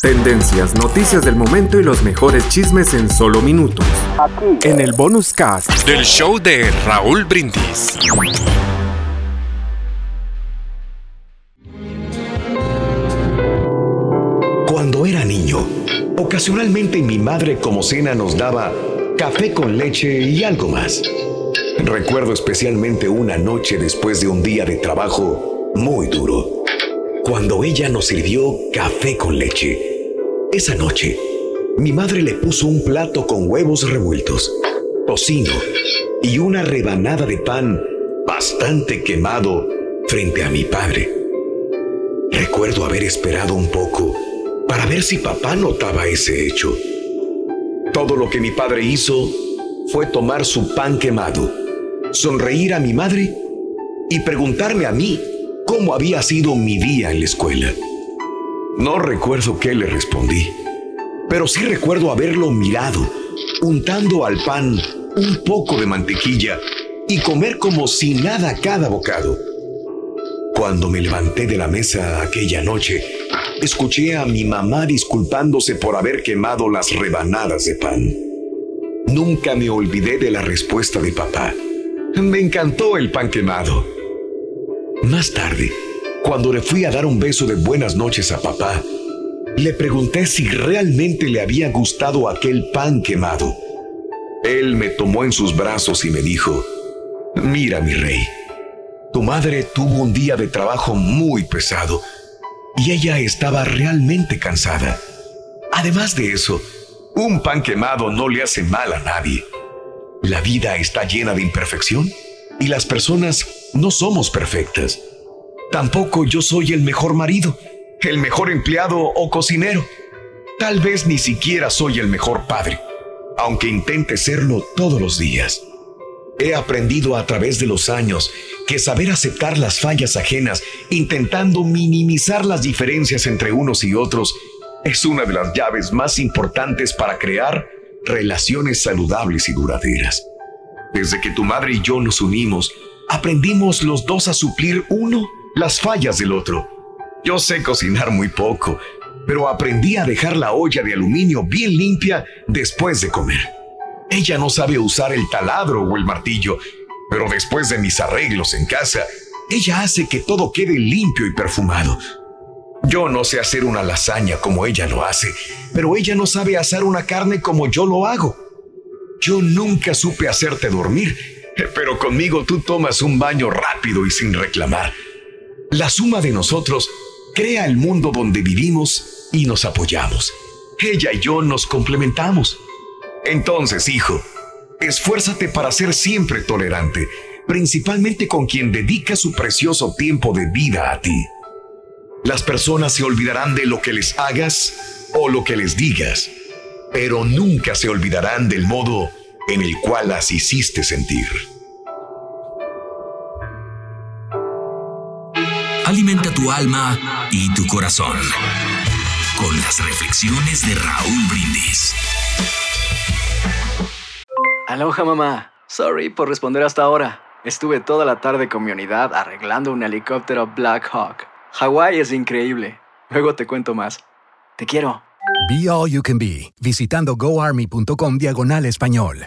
Tendencias, noticias del momento y los mejores chismes en solo minutos. En el bonus cast del show de Raúl Brindis. Cuando era niño, ocasionalmente mi madre como cena nos daba café con leche y algo más. Recuerdo especialmente una noche después de un día de trabajo muy duro, cuando ella nos sirvió café con leche. Esa noche, mi madre le puso un plato con huevos revueltos, tocino y una rebanada de pan bastante quemado frente a mi padre. Recuerdo haber esperado un poco para ver si papá notaba ese hecho. Todo lo que mi padre hizo fue tomar su pan quemado, sonreír a mi madre y preguntarme a mí cómo había sido mi día en la escuela. No recuerdo qué le respondí, pero sí recuerdo haberlo mirado, untando al pan un poco de mantequilla y comer como si nada cada bocado. Cuando me levanté de la mesa aquella noche, escuché a mi mamá disculpándose por haber quemado las rebanadas de pan. Nunca me olvidé de la respuesta de papá. Me encantó el pan quemado. Más tarde, cuando le fui a dar un beso de buenas noches a papá, le pregunté si realmente le había gustado aquel pan quemado. Él me tomó en sus brazos y me dijo, mira mi rey, tu madre tuvo un día de trabajo muy pesado y ella estaba realmente cansada. Además de eso, un pan quemado no le hace mal a nadie. La vida está llena de imperfección y las personas no somos perfectas. Tampoco yo soy el mejor marido, el mejor empleado o cocinero. Tal vez ni siquiera soy el mejor padre, aunque intente serlo todos los días. He aprendido a través de los años que saber aceptar las fallas ajenas, intentando minimizar las diferencias entre unos y otros, es una de las llaves más importantes para crear relaciones saludables y duraderas. Desde que tu madre y yo nos unimos, aprendimos los dos a suplir uno las fallas del otro. Yo sé cocinar muy poco, pero aprendí a dejar la olla de aluminio bien limpia después de comer. Ella no sabe usar el taladro o el martillo, pero después de mis arreglos en casa, ella hace que todo quede limpio y perfumado. Yo no sé hacer una lasaña como ella lo hace, pero ella no sabe hacer una carne como yo lo hago. Yo nunca supe hacerte dormir, pero conmigo tú tomas un baño rápido y sin reclamar. La suma de nosotros crea el mundo donde vivimos y nos apoyamos. Ella y yo nos complementamos. Entonces, hijo, esfuérzate para ser siempre tolerante, principalmente con quien dedica su precioso tiempo de vida a ti. Las personas se olvidarán de lo que les hagas o lo que les digas, pero nunca se olvidarán del modo en el cual las hiciste sentir. Alimenta tu alma y tu corazón con las reflexiones de Raúl Brindis. Aloha mamá. Sorry por responder hasta ahora. Estuve toda la tarde con mi unidad arreglando un helicóptero Black Hawk. Hawái es increíble. Luego te cuento más. Te quiero. Be All You Can Be, visitando goarmy.com diagonal español.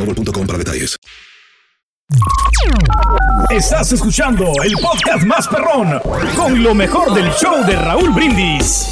boostmobile.com para detalles. Estás escuchando el podcast más perrón con lo mejor del show de Raúl Brindis.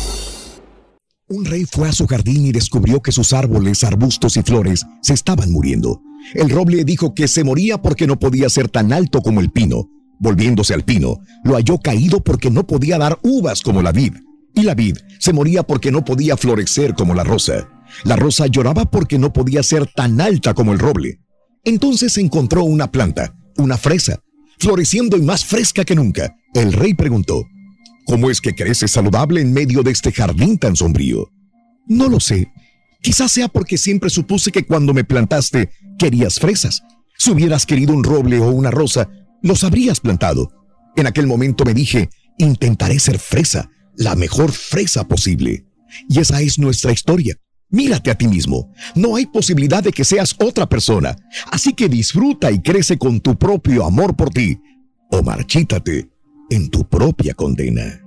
Un rey fue a su jardín y descubrió que sus árboles, arbustos y flores se estaban muriendo. El roble dijo que se moría porque no podía ser tan alto como el pino. Volviéndose al pino, lo halló caído porque no podía dar uvas como la vid. Y la vid se moría porque no podía florecer como la rosa. La rosa lloraba porque no podía ser tan alta como el roble. Entonces encontró una planta, una fresa, floreciendo y más fresca que nunca. El rey preguntó, ¿Cómo es que crece saludable en medio de este jardín tan sombrío? No lo sé. Quizás sea porque siempre supuse que cuando me plantaste querías fresas. Si hubieras querido un roble o una rosa, los habrías plantado. En aquel momento me dije, intentaré ser fresa, la mejor fresa posible. Y esa es nuestra historia. Mírate a ti mismo. No hay posibilidad de que seas otra persona. Así que disfruta y crece con tu propio amor por ti. O marchítate en tu propia condena.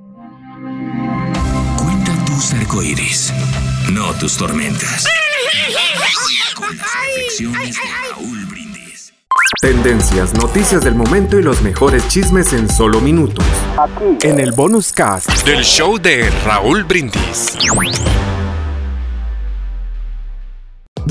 Cuenta tus arcoíris, no tus tormentas. Con las reflexiones de Raúl Brindis. Tendencias, noticias del momento y los mejores chismes en solo minutos. En el bonus cast Del show de Raúl Brindis.